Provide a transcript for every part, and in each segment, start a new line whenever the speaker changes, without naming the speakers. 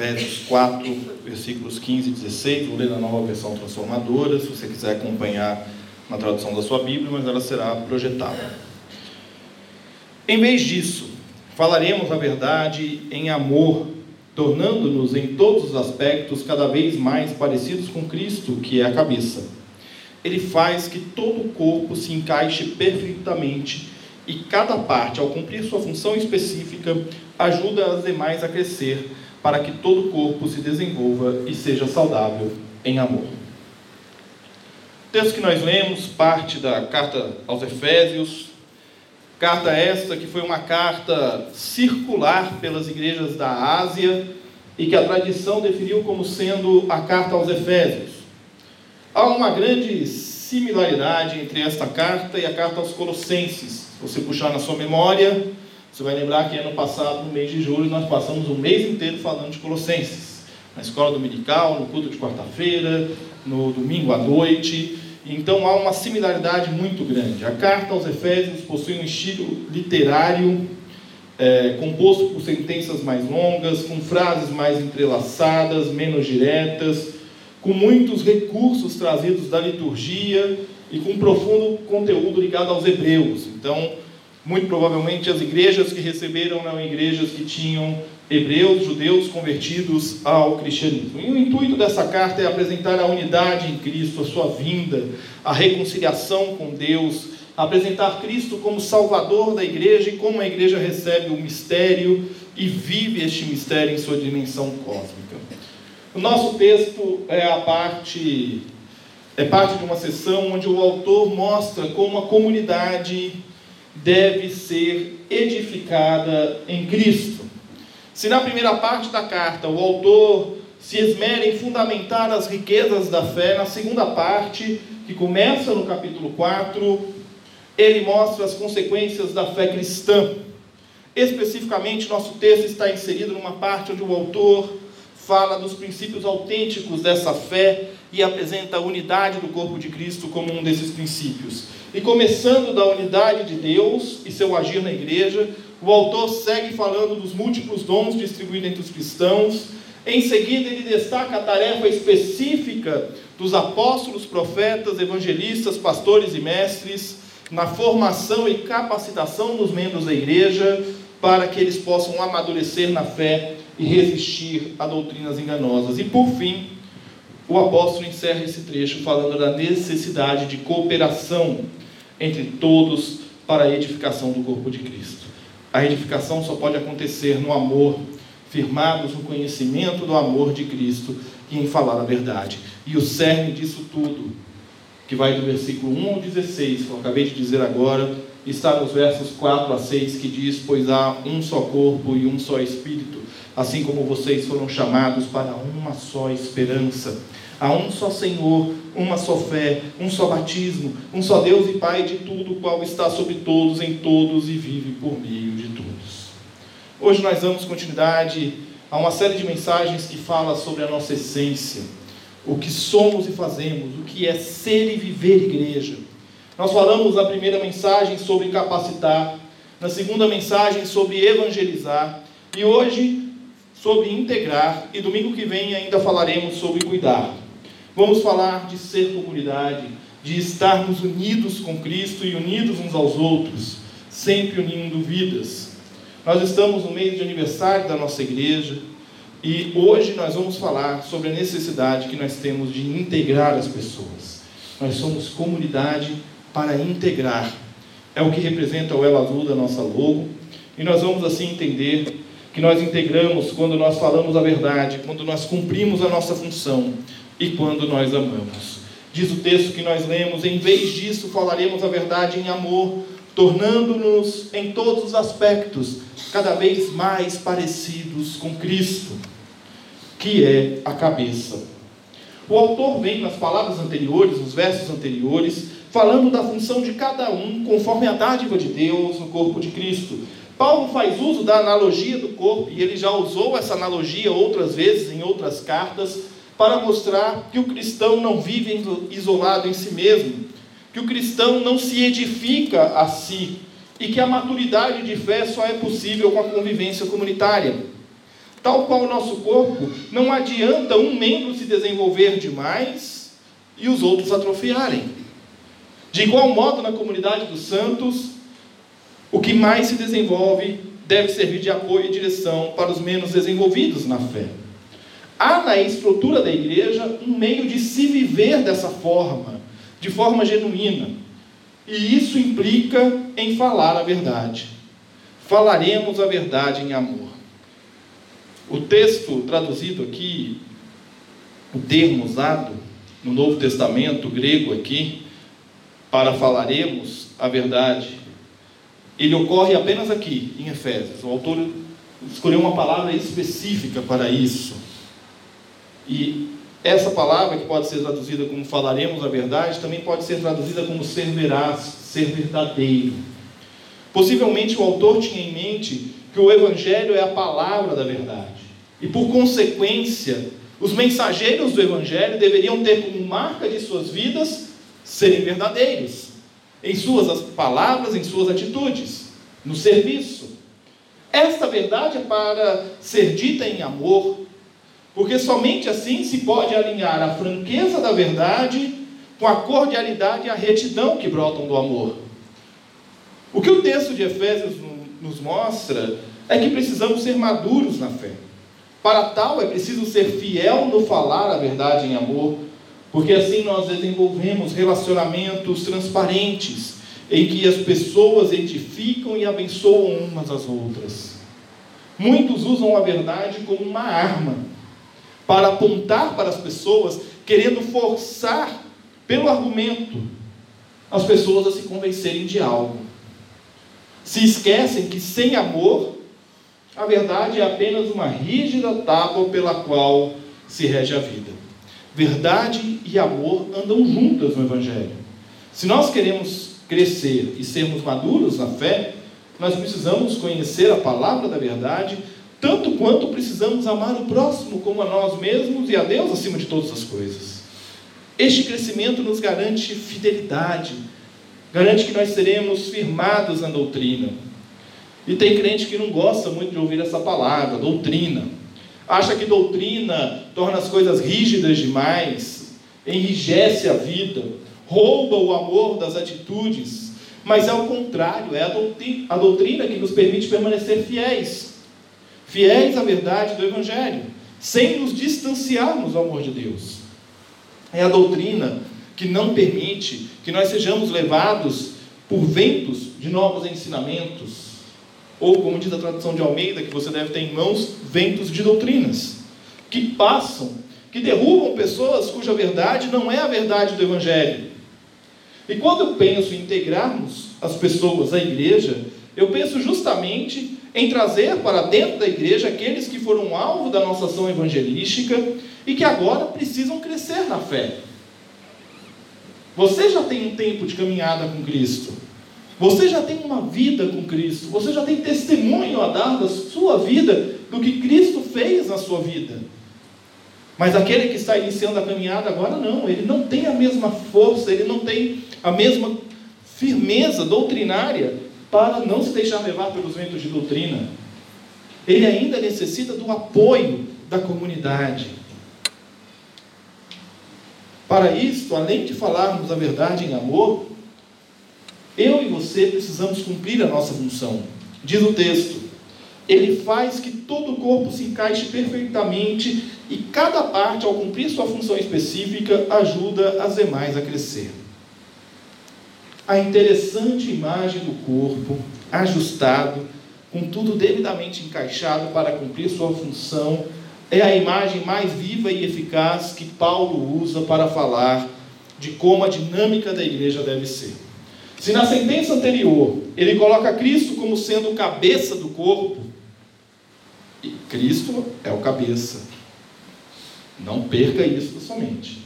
Efésios 4, versículos 15 e 16. Vou ler na nova versão transformadora, se você quiser acompanhar na tradução da sua Bíblia, mas ela será projetada. Em vez disso, falaremos a verdade em amor, tornando-nos em todos os aspectos cada vez mais parecidos com Cristo, que é a cabeça. Ele faz que todo o corpo se encaixe perfeitamente e cada parte, ao cumprir sua função específica, ajuda as demais a crescer para que todo o corpo se desenvolva e seja saudável em amor. O texto que nós lemos parte da carta aos Efésios, carta esta que foi uma carta circular pelas igrejas da Ásia e que a tradição definiu como sendo a carta aos Efésios. Há uma grande similaridade entre esta carta e a carta aos Colossenses. Se você puxar na sua memória, você vai lembrar que ano passado, no mês de julho, nós passamos um mês inteiro falando de Colossenses. Na escola dominical, no culto de quarta-feira, no domingo à noite. Então há uma similaridade muito grande. A carta aos Efésios possui um estilo literário, é, composto por sentenças mais longas, com frases mais entrelaçadas, menos diretas, com muitos recursos trazidos da liturgia e com um profundo conteúdo ligado aos hebreus. Então, muito provavelmente as igrejas que receberam eram igrejas que tinham hebreus, judeus convertidos ao cristianismo. E o intuito dessa carta é apresentar a unidade em Cristo, a sua vinda, a reconciliação com Deus, apresentar Cristo como Salvador da igreja e como a igreja recebe o mistério e vive este mistério em sua dimensão cósmica. O nosso texto é a parte é parte de uma sessão onde o autor mostra como a comunidade deve ser edificada em Cristo. Se na primeira parte da carta o autor se esmera em fundamentar as riquezas da fé, na segunda parte, que começa no capítulo 4, ele mostra as consequências da fé cristã. Especificamente, nosso texto está inserido numa parte onde o autor fala dos princípios autênticos dessa fé e apresenta a unidade do corpo de Cristo como um desses princípios. E começando da unidade de Deus e seu agir na igreja, o autor segue falando dos múltiplos dons distribuídos entre os cristãos. Em seguida, ele destaca a tarefa específica dos apóstolos, profetas, evangelistas, pastores e mestres na formação e capacitação dos membros da igreja para que eles possam amadurecer na fé e resistir a doutrinas enganosas. E por fim, o apóstolo encerra esse trecho falando da necessidade de cooperação entre todos para a edificação do corpo de Cristo. A edificação só pode acontecer no amor, firmados no conhecimento do amor de Cristo e em falar a verdade. E o cerne disso tudo, que vai do versículo 1 ao 16, que eu acabei de dizer agora, está nos versos 4 a 6, que diz: Pois há um só corpo e um só espírito, assim como vocês foram chamados para uma só esperança. Há um só Senhor, uma só fé, um só batismo, um só Deus e Pai de tudo, qual está sobre todos, em todos e vive por meio de todos. Hoje nós damos continuidade a uma série de mensagens que fala sobre a nossa essência, o que somos e fazemos, o que é ser e viver igreja. Nós falamos na primeira mensagem sobre capacitar, na segunda mensagem sobre evangelizar, e hoje sobre integrar, e domingo que vem ainda falaremos sobre cuidar. Vamos falar de ser comunidade, de estarmos unidos com Cristo e unidos uns aos outros, sempre unindo vidas. Nós estamos no mês de aniversário da nossa igreja e hoje nós vamos falar sobre a necessidade que nós temos de integrar as pessoas. Nós somos comunidade para integrar. É o que representa o elo azul da nossa logo. E nós vamos assim entender que nós integramos quando nós falamos a verdade, quando nós cumprimos a nossa função, e quando nós amamos. Diz o texto que nós lemos: em vez disso, falaremos a verdade em amor, tornando-nos em todos os aspectos cada vez mais parecidos com Cristo. que é a cabeça. O autor vem nas palavras anteriores, nos versos anteriores, falando da função de cada um conforme a dádiva de Deus no corpo de Cristo. Paulo faz uso da analogia do corpo, e ele já usou essa analogia outras vezes em outras cartas, para mostrar que o cristão não vive isolado em si mesmo, que o cristão não se edifica a si, e que a maturidade de fé só é possível com a convivência comunitária. Tal qual o nosso corpo, não adianta um membro se desenvolver demais e os outros atrofiarem. De igual modo, na comunidade dos santos, o que mais se desenvolve deve servir de apoio e direção para os menos desenvolvidos na fé. Há na estrutura da igreja um meio de se viver dessa forma, de forma genuína. E isso implica em falar a verdade. Falaremos a verdade em amor. O texto traduzido aqui, o termo usado no Novo Testamento grego aqui, para falaremos a verdade, ele ocorre apenas aqui, em Efésios. O autor escolheu uma palavra específica para isso. E essa palavra, que pode ser traduzida como falaremos a verdade, também pode ser traduzida como ser veraz, ser verdadeiro. Possivelmente o autor tinha em mente que o Evangelho é a palavra da verdade. E por consequência, os mensageiros do Evangelho deveriam ter como marca de suas vidas serem verdadeiros em suas palavras, em suas atitudes, no serviço. Esta verdade é para ser dita em amor, porque somente assim se pode alinhar a franqueza da verdade com a cordialidade e a retidão que brotam do amor. O que o texto de Efésios nos mostra é que precisamos ser maduros na fé. Para tal, é preciso ser fiel no falar a verdade em amor, porque assim nós desenvolvemos relacionamentos transparentes, em que as pessoas edificam e abençoam umas às outras. Muitos usam a verdade como uma arma para apontar para as pessoas, querendo forçar pelo argumento as pessoas a se convencerem de algo. Se esquecem que sem amor, a verdade é apenas uma rígida tábua pela qual se rege a vida. Verdade e amor andam juntas no Evangelho. Se nós queremos crescer e sermos maduros na fé, nós precisamos conhecer a palavra da verdade, tanto quanto precisamos amar o próximo como a nós mesmos e a Deus acima de todas as coisas. Este crescimento nos garante fidelidade, garante que nós seremos firmados na doutrina. E tem crente que não gosta muito de ouvir essa palavra, doutrina. Acha que doutrina torna as coisas rígidas demais, enrijece a vida, rouba o amor das atitudes. Mas é o contrário, é a doutrina, que nos permite permanecer fiéis. Fiéis à verdade do Evangelho, sem nos distanciarmos do amor de Deus. É a doutrina que não permite que nós sejamos levados por ventos de novos ensinamentos, ou como diz a tradução de Almeida, que você deve ter em mãos, ventos de doutrinas, que passam, que derrubam pessoas cuja verdade não é a verdade do Evangelho. E quando eu penso em integrarmos as pessoas à igreja, eu penso justamente em trazer para dentro da igreja aqueles que foram alvo da nossa ação evangelística e que agora precisam crescer na fé. Você já tem um tempo de caminhada com Cristo. Você já tem uma vida com Cristo, você já tem testemunho a dar da sua vida, do que Cristo fez na sua vida. Mas aquele que está iniciando a caminhada agora não, ele não tem a mesma força, ele não tem a mesma firmeza doutrinária para não se deixar levar pelos ventos de doutrina. Ele ainda necessita do apoio da comunidade. Para isto, além de falarmos a verdade em amor, eu e você precisamos cumprir a nossa função. Diz o texto: Ele faz que todo o corpo se encaixe perfeitamente e cada parte, ao cumprir sua função específica, ajuda as demais a crescer. A interessante imagem do corpo, ajustado, com tudo devidamente encaixado para cumprir sua função, é a imagem mais viva e eficaz que Paulo usa para falar de como a dinâmica da igreja deve ser. Se na sentença anterior ele coloca Cristo como sendo o cabeça do corpo, e Cristo é o cabeça. Não perca isso da sua mente.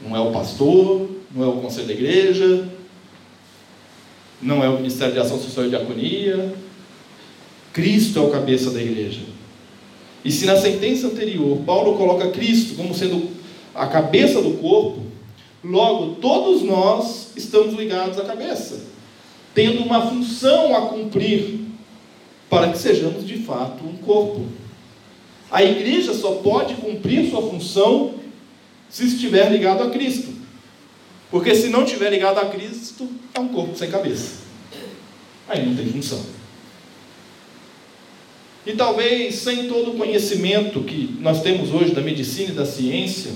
Não é o pastor, não é o conselho da igreja, não é o Ministério de Ação Social e Diaconia. Cristo é o cabeça da igreja. E se na sentença anterior Paulo coloca Cristo como sendo a cabeça do corpo, logo todos nós estamos ligados à cabeça, tendo uma função a cumprir para que sejamos de fato um corpo. A igreja só pode cumprir sua função se estiver ligado a Cristo. Porque se não estiver ligado a Cristo, é um corpo sem cabeça. Aí não tem função. E talvez sem todo o conhecimento que nós temos hoje da medicina e da ciência,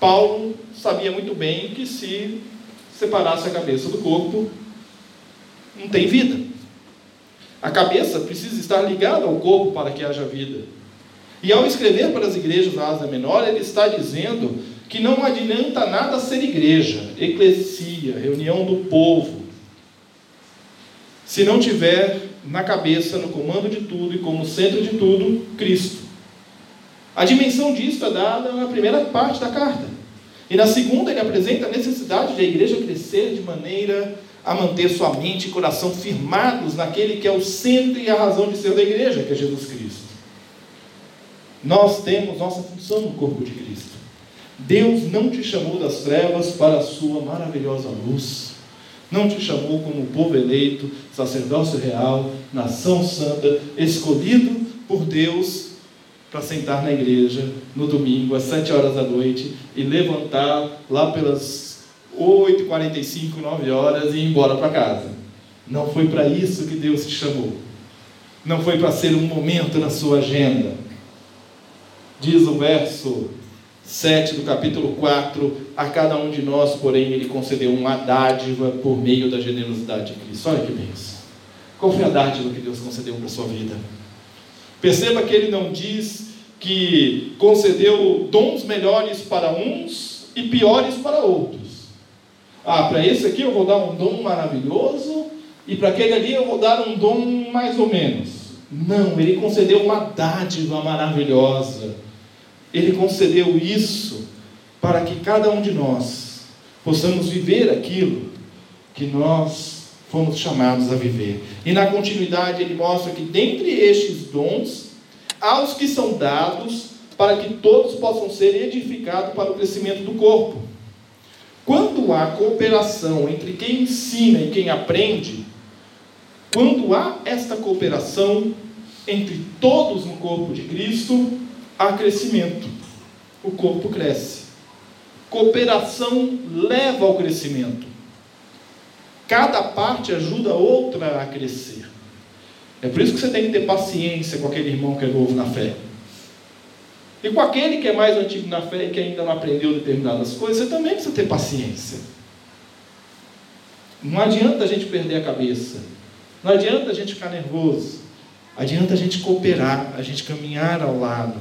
Paulo sabia muito bem que se separasse a cabeça do corpo, não tem vida. A cabeça precisa estar ligada ao corpo para que haja vida. E ao escrever para as igrejas da Ásia Menor, ele está dizendo que não adianta nada ser igreja, eclesia, reunião do povo, se não tiver na cabeça, no comando de tudo e como centro de tudo, Cristo. A dimensão disso é dada na primeira parte da carta. E na segunda, ele apresenta a necessidade de a igreja crescer de maneira a manter sua mente e coração firmados naquele que é o centro e a razão de ser da igreja, que é Jesus Cristo. Nós temos nossa função no corpo de Cristo. Deus não te chamou das trevas para a sua maravilhosa luz. Não te chamou como povo eleito, sacerdócio real, nação santa, escolhido por Deus para sentar na igreja no domingo, às sete horas da noite, e levantar lá pelas 8h45, 9 horas e ir embora para casa. Não foi para isso que Deus te chamou. Não foi para ser um momento na sua agenda. Diz o verso 7 do capítulo 4: A cada um de nós, porém, ele concedeu uma dádiva por meio da generosidade de Cristo. Olha que bênção. Qual foi a dádiva que Deus concedeu para a sua vida? Perceba que ele não diz que concedeu dons melhores para uns e piores para outros. Ah, para esse aqui eu vou dar um dom maravilhoso e para aquele ali eu vou dar um dom mais ou menos. Não, ele concedeu uma dádiva maravilhosa ele concedeu isso para que cada um de nós possamos viver aquilo que nós fomos chamados a viver. E na continuidade ele mostra que dentre estes dons há os que são dados para que todos possam ser edificados para o crescimento do corpo. Quando há cooperação entre quem ensina e quem aprende, quando há esta cooperação entre todos no corpo de Cristo, há crescimento. O corpo cresce. Cooperação leva ao crescimento. Cada parte ajuda a outra a crescer. É por isso que você tem que ter paciência com aquele irmão que é novo na fé. E com aquele que é mais antigo na fé e que ainda não aprendeu determinadas coisas, você também precisa ter paciência. Não adianta a gente perder a cabeça. Não adianta a gente ficar nervoso. Adianta a gente cooperar, a gente caminhar ao lado.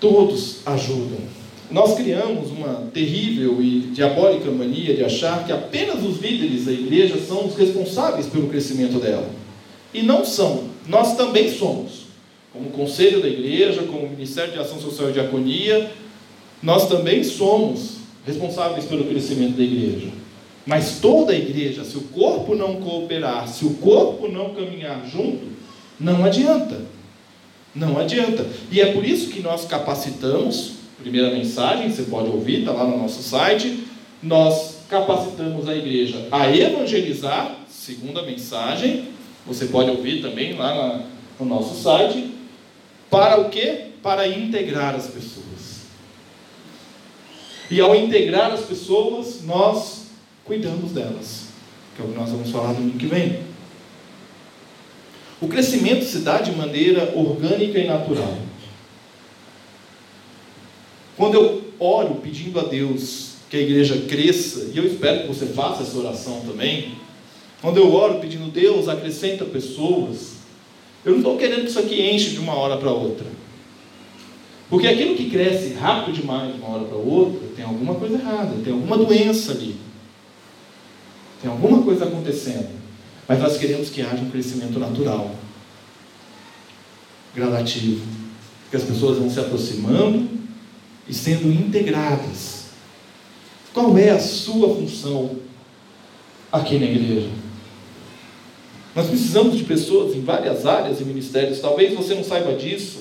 Todos ajudam. Nós criamos uma terrível e diabólica mania de achar que apenas os líderes da igreja são os responsáveis pelo crescimento dela. E não são. Nós também somos. Como conselho da igreja, como Ministério de Ação Social e Diaconia, nós também somos responsáveis pelo crescimento da igreja. Mas toda a igreja, se o corpo não cooperar, se o corpo não caminhar junto, não adianta. Não adianta. E é por isso que nós capacitamos, primeira mensagem, você pode ouvir, está lá no nosso site. Nós capacitamos a igreja a evangelizar, segunda mensagem, você pode ouvir também lá na, no nosso site. Para o quê? Para integrar as pessoas. E ao integrar as pessoas, nós cuidamos delas, que é o que nós vamos falar domingo que vem. O crescimento se dá de maneira orgânica e natural. Quando eu oro pedindo a Deus que a igreja cresça, e eu espero que você faça essa oração também, quando eu oro pedindo Deus acrescenta pessoas, eu não estou querendo que isso aqui enche de uma hora para outra. Porque aquilo que cresce rápido demais de uma hora para outra, tem alguma coisa errada, tem alguma doença ali. Tem alguma coisa acontecendo. Mas nós queremos que haja um crescimento natural. gradativo, que as pessoas vão se aproximando e sendo integradas. Qual é a sua função aqui na igreja? Nós precisamos de pessoas em várias áreas e ministérios. Talvez você não saiba disso,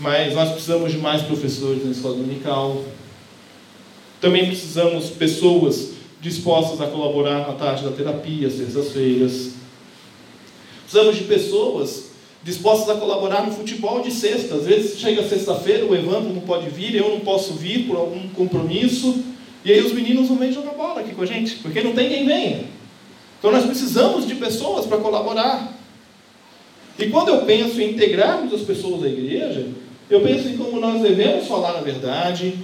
mas nós precisamos de mais professores na escola dominical. Também precisamos de pessoas dispostas a colaborar na tarde da terapia, às terças-feiras. Precisamos de pessoas dispostas a colaborar no futebol de sexta. Às vezes chega sexta-feira, o Evandro não pode vir, eu não posso vir por algum compromisso, e aí os meninos não vêm jogar bola aqui com a gente, porque não tem quem venha. Então nós precisamos de pessoas para colaborar. E quando eu penso em integrarmos as pessoas da igreja, eu penso em como nós devemos falar a verdade,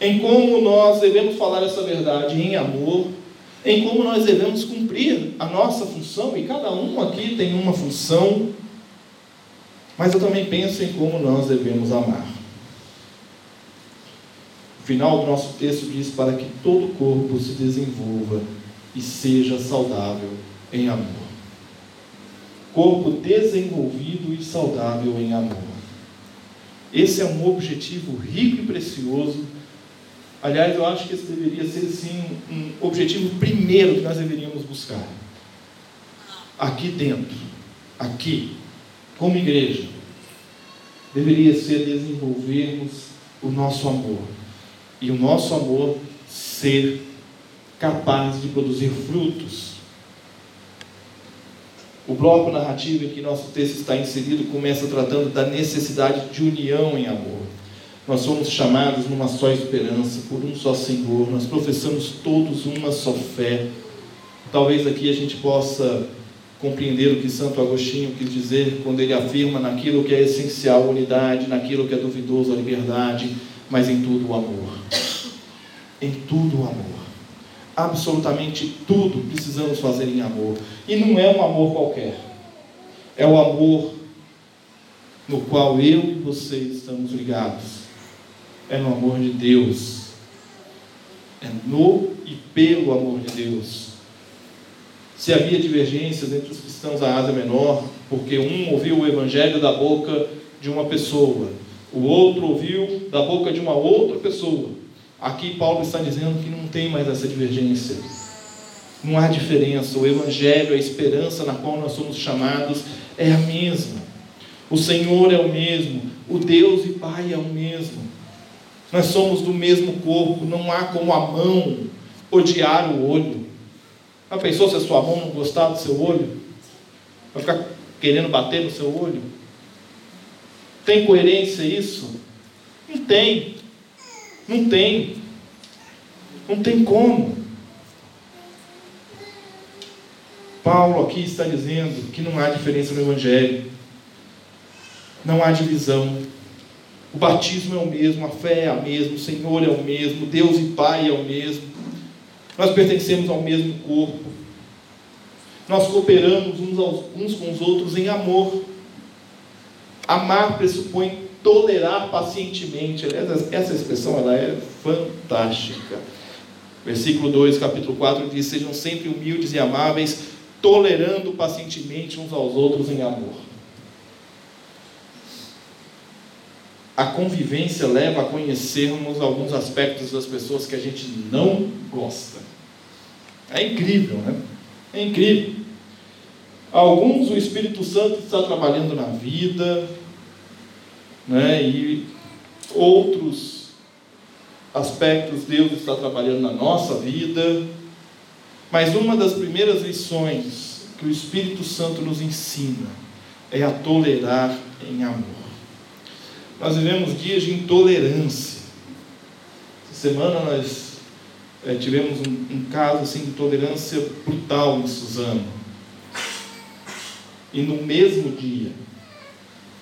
em como nós devemos falar essa verdade em amor, em como nós devemos cumprir a nossa função, e cada um aqui tem uma função, mas eu também penso em como nós devemos amar. O final do nosso texto diz: para que todo o corpo se desenvolva e seja saudável em amor. Corpo desenvolvido e saudável em amor. Esse é um objetivo rico e precioso. Aliás, eu acho que esse deveria ser sim um objetivo primeiro que nós deveríamos buscar. Aqui dentro, aqui, como igreja, deveria ser desenvolvermos o nosso amor. E o nosso amor ser capaz de produzir frutos. O bloco narrativo em que nosso texto está inserido começa tratando da necessidade de união em amor. Nós somos chamados numa só esperança, por um só Senhor, nós professamos todos uma só fé. Talvez aqui a gente possa compreender o que Santo Agostinho quis dizer quando ele afirma naquilo que é essencial, a unidade, naquilo que é duvidoso, a liberdade, mas em tudo o amor. Em tudo o amor absolutamente tudo precisamos fazer em amor. E não é um amor qualquer. É o amor no qual eu e você estamos ligados. É no amor de Deus. É no e pelo amor de Deus. Se havia divergências entre os cristãos da Ásia Menor, porque um ouviu o evangelho da boca de uma pessoa, o outro ouviu da boca de uma outra pessoa. Aqui Paulo está dizendo que não tem mais essa divergência. Não há diferença. O Evangelho, a esperança na qual nós somos chamados é a mesma. O Senhor é o mesmo. O Deus e Pai é o mesmo. Nós somos do mesmo corpo. Não há como a mão odiar o olho. Já pensou se a sua mão não gostar do seu olho? Vai ficar querendo bater no seu olho? Tem coerência isso? Não tem. Não tem. Não tem como. Paulo aqui está dizendo que não há diferença no Evangelho. Não há divisão. O batismo é o mesmo, a fé é a mesma, o Senhor é o mesmo, Deus e Pai é o mesmo. Nós pertencemos ao mesmo corpo. Nós cooperamos uns, aos, uns com os outros em amor. Amar pressupõe tolerar pacientemente. Essa expressão ela é fantástica. Versículo 2, capítulo 4 diz: Sejam sempre humildes e amáveis, tolerando pacientemente uns aos outros em amor. A convivência leva a conhecermos alguns aspectos das pessoas que a gente não gosta. É incrível, né? É incrível. Alguns o Espírito Santo está trabalhando na vida, né? e outros aspectos Deus está trabalhando na nossa vida. Mas uma das primeiras lições que o Espírito Santo nos ensina é a tolerar em amor. Nós vivemos dias de intolerância. Essa semana nós é, tivemos um, um, caso assim, de tolerância brutal em Suzano. E no mesmo dia,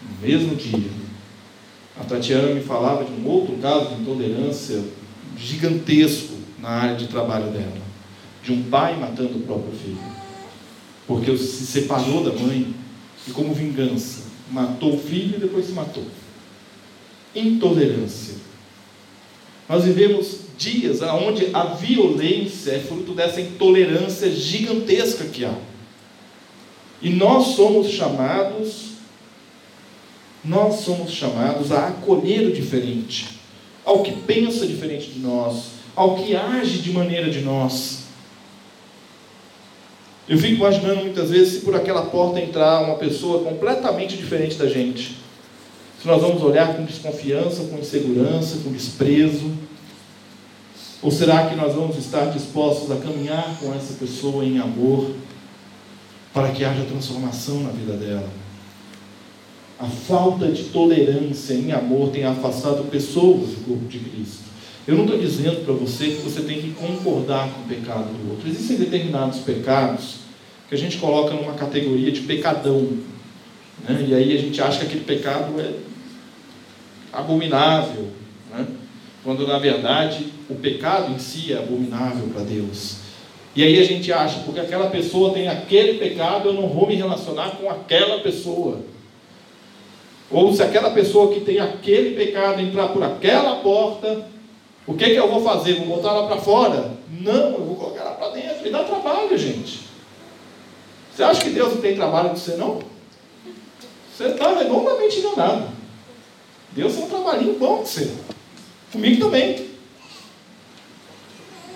no mesmo dia, a Tatiana me falava de um outro caso de intolerância gigantesco na área de trabalho dela. De um pai matando o próprio filho. Porque se separou da mãe e, como vingança, matou o filho e depois se matou. Intolerância. Nós vivemos dias onde a violência é fruto dessa intolerância gigantesca que há. E nós somos chamados Nós somos chamados a acolher o diferente, ao que pensa diferente de nós, ao que age de maneira de nós. Eu fico imaginando muitas vezes se por aquela porta entrar uma pessoa completamente diferente da gente. Se nós vamos olhar com desconfiança, com insegurança, com desprezo. Ou será que nós vamos estar dispostos a caminhar com essa pessoa em amor, para que haja transformação na vida dela? A falta de tolerância em amor tem afastado pessoas do corpo de Cristo. Eu não estou dizendo para você que você tem que concordar com o pecado do outro. Existem determinados pecados que a gente coloca numa categoria de pecadão. Né? E aí a gente acha que aquele pecado é abominável. Né? Quando na verdade o pecado em si é abominável para Deus. E aí a gente acha, porque aquela pessoa tem aquele pecado, eu não vou me relacionar com aquela pessoa. Ou se aquela pessoa que tem aquele pecado entrar por aquela porta, o que, que eu vou fazer? Vou botar ela para fora? Não, eu vou colocar ela para dentro. E dá trabalho, gente. Você acha que Deus não tem trabalho com você, não? Você está enormemente enganado. Deus tem um trabalhinho bom com você. Comigo também.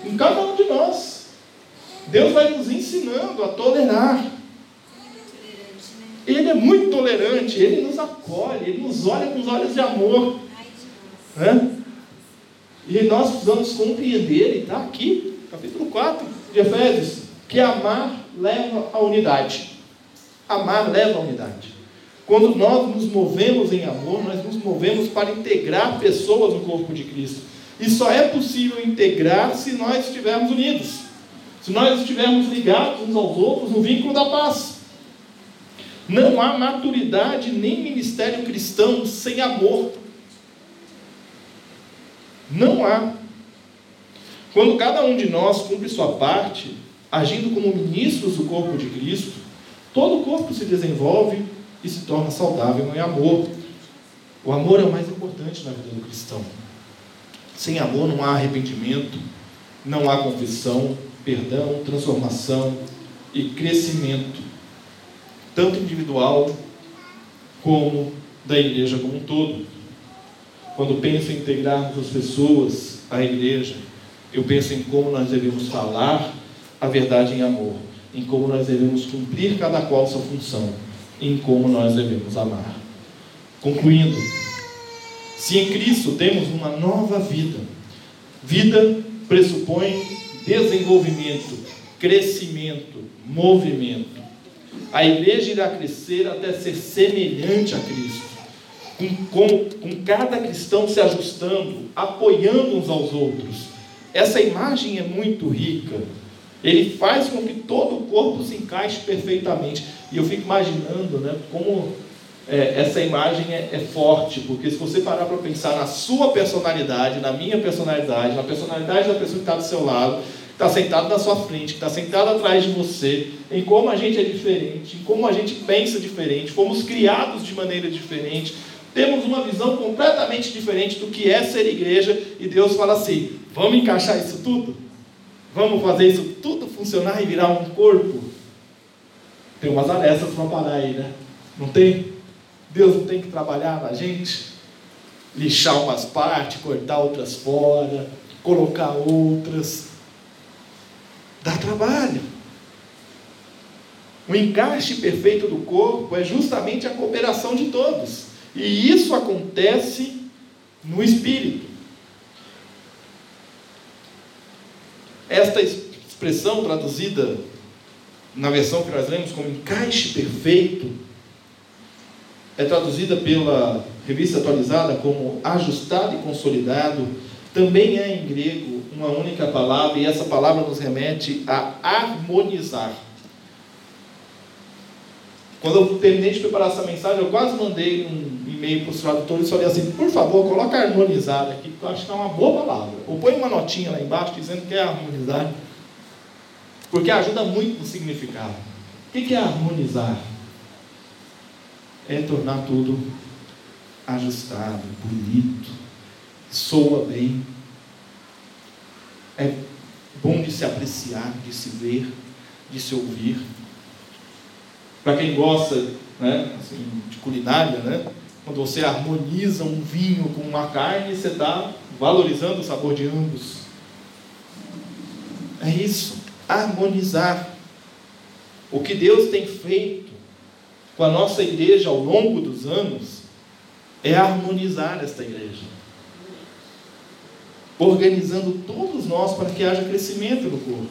Em cada um de nós. Deus vai nos ensinando a tolerar. Ele é muito tolerante, ele nos acolhe, ele nos olha com os olhos de amor. Né? E nós precisamos compreender, e está aqui, capítulo 4 de Efésios, que amar leva à unidade. Amar leva à unidade. Quando nós nos movemos em amor, nós nos movemos para integrar pessoas no corpo de Cristo. E só é possível integrar se nós estivermos unidos, se nós estivermos ligados uns aos outros no vínculo da paz. Não há maturidade nem ministério cristão sem amor. Não há. Quando cada um de nós cumpre sua parte, agindo como ministros do corpo de Cristo, todo o corpo se desenvolve e se torna saudável em amor. O amor é o mais importante na vida do cristão. Sem amor não há arrependimento, não há confissão, perdão, transformação e crescimento tanto individual como da igreja como um todo. Quando penso em integrarmos as pessoas à igreja, eu penso em como nós devemos falar a verdade em amor, em como nós devemos cumprir cada qual sua função, em como nós devemos amar. Concluindo, se em Cristo temos uma nova vida, vida pressupõe desenvolvimento, crescimento, movimento a igreja irá crescer até ser semelhante a Cristo, com, com, com cada cristão se ajustando, apoiando uns aos outros. Essa imagem é muito rica. Ele faz com que todo o corpo se encaixe perfeitamente. E eu fico imaginando né, como é, essa imagem é, é, forte, porque se você parar para pensar na sua personalidade, na minha personalidade, na personalidade da pessoa que está do seu lado, está sentado na sua frente, que está sentado atrás de você, em como a gente é diferente, em como a gente pensa diferente, fomos criados de maneira diferente, temos uma visão completamente diferente do que é ser igreja, e Deus fala assim: vamos encaixar isso tudo? Vamos fazer isso tudo funcionar e virar um corpo? Tem umas arestas para parar aí, né? Não tem? Deus não tem que trabalhar na gente? Lixar umas partes, cortar outras fora, colocar outras Dá trabalho. O encaixe perfeito do corpo é justamente a cooperação de todos. E isso acontece no espírito. Esta expressão traduzida na versão que nós lemos como encaixe perfeito é traduzida pela revista atualizada como ajustado e consolidado, também é em grego uma única palavra, e essa palavra nos remete a harmonizar. Quando eu terminei de preparar essa mensagem, eu quase mandei um e-mail para os tradutores e falei assim: por favor, coloca harmonizar aqui, porque eu acho que é uma boa palavra. Ou põe uma notinha lá embaixo dizendo que é harmonizar, porque ajuda muito no significado. O que é harmonizar? É tornar tudo ajustado, bonito, soa bem, é bom de se apreciar, de se ver, de se ouvir. Para quem gosta né, assim, de culinária, né, Quando você harmoniza um vinho com uma carne, você está valorizando o sabor de ambos. É isso, harmonizar. O que Deus tem feito com a nossa igreja ao longo dos anos é harmonizar esta igreja. Organizando todos nós para que haja crescimento no corpo.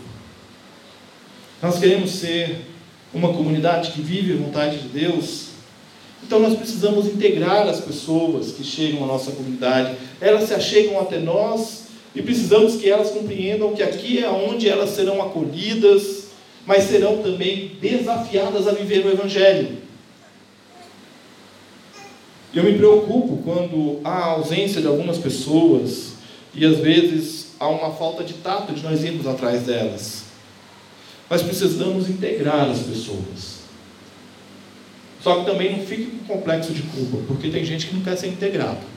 Nós queremos ser uma comunidade que vive a vontade de Deus. Então nós precisamos integrar as pessoas que chegam à nossa comunidade. Elas se achegam até nós e precisamos que elas compreendam que aqui é onde elas serão acolhidas, mas serão também desafiadas a viver o Evangelho. Eu me preocupo quando há ausência de algumas pessoas e às vezes há uma falta de tato de nós irmos atrás delas. Mas precisamos integrar as pessoas. Só que também não fique com complexo de culpa, porque tem gente que não quer ser integrado.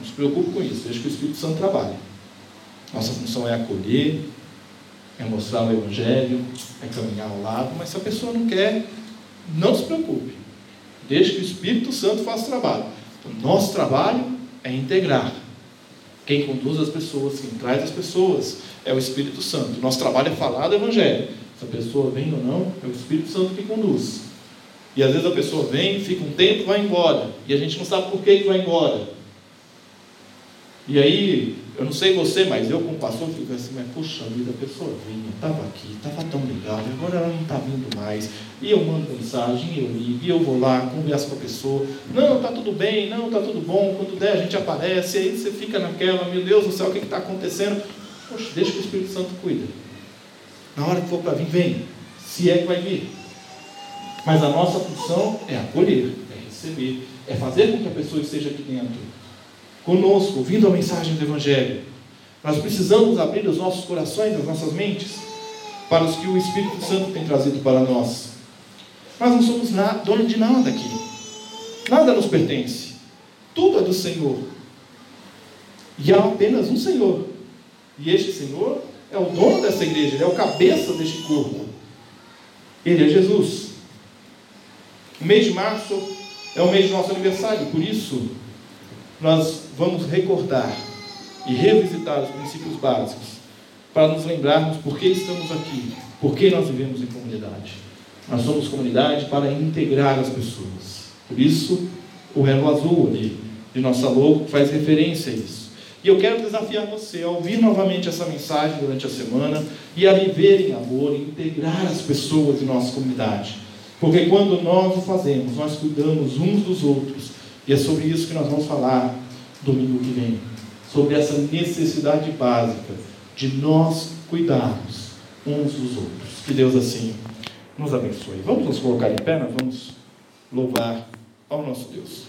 Não se preocupe com isso, deixe que o Espírito Santo trabalhe. Nossa função é acolher, é mostrar o Evangelho, é caminhar ao lado, mas se a pessoa não quer, não se preocupe. Deixe que o Espírito Santo faça o trabalho. Então, nosso trabalho é integrar. Quem conduz as pessoas, quem traz as pessoas, é o Espírito Santo. Nosso trabalho é falar do Evangelho. Se a pessoa vem ou não, é o Espírito Santo que conduz. E às vezes a pessoa vem, fica um tempo, vai embora. E a gente não sabe por que, que vai embora. E aí, eu não sei você, mas eu como pastor fico assim, mas puxa vida, a pessoa vinha, estava aqui, estava tão legal, agora ela não está vindo mais. E eu mando mensagem, eu ligo, e eu vou lá, converso com a pessoa. Não, está tudo bem, não, está tudo bom, quando der a gente aparece, aí você fica naquela, meu Deus do céu, o que está acontecendo? Poxa, deixa que o Espírito Santo cuida. Na hora que for para vir, vem. Se é que vai vir. Mas a nossa função é acolher, é receber, é fazer com que a pessoa esteja aqui dentro conosco, ouvindo a mensagem do Evangelho. Nós precisamos abrir os nossos corações, as nossas mentes, para os que o Espírito Santo tem trazido para nós. Nós não somos dono de nada aqui. Nada nos pertence. Tudo é do Senhor. E há apenas um Senhor. E este Senhor é o dono dessa igreja, ele é o cabeça deste corpo. Ele é Jesus. O mês de março é o mês do nosso aniversário, por isso nós vamos recordar e revisitar os princípios básicos para nos lembrarmos por que estamos aqui, por que nós vivemos em comunidade. Nós somos comunidade para integrar as pessoas. Por isso, o elo azul ali de nossa logo faz referência a isso. E eu quero desafiar você a ouvir novamente essa mensagem durante a semana e a viver em amor, e integrar as pessoas de nossa comunidade. Porque quando nós o fazemos, nós cuidamos uns dos outros e é sobre isso que nós vamos falar domingo que vem. Sobre essa necessidade básica de nós cuidarmos uns dos outros. Que Deus assim nos abençoe. Vamos nos colocar em pé, nós vamos louvar ao nosso Deus.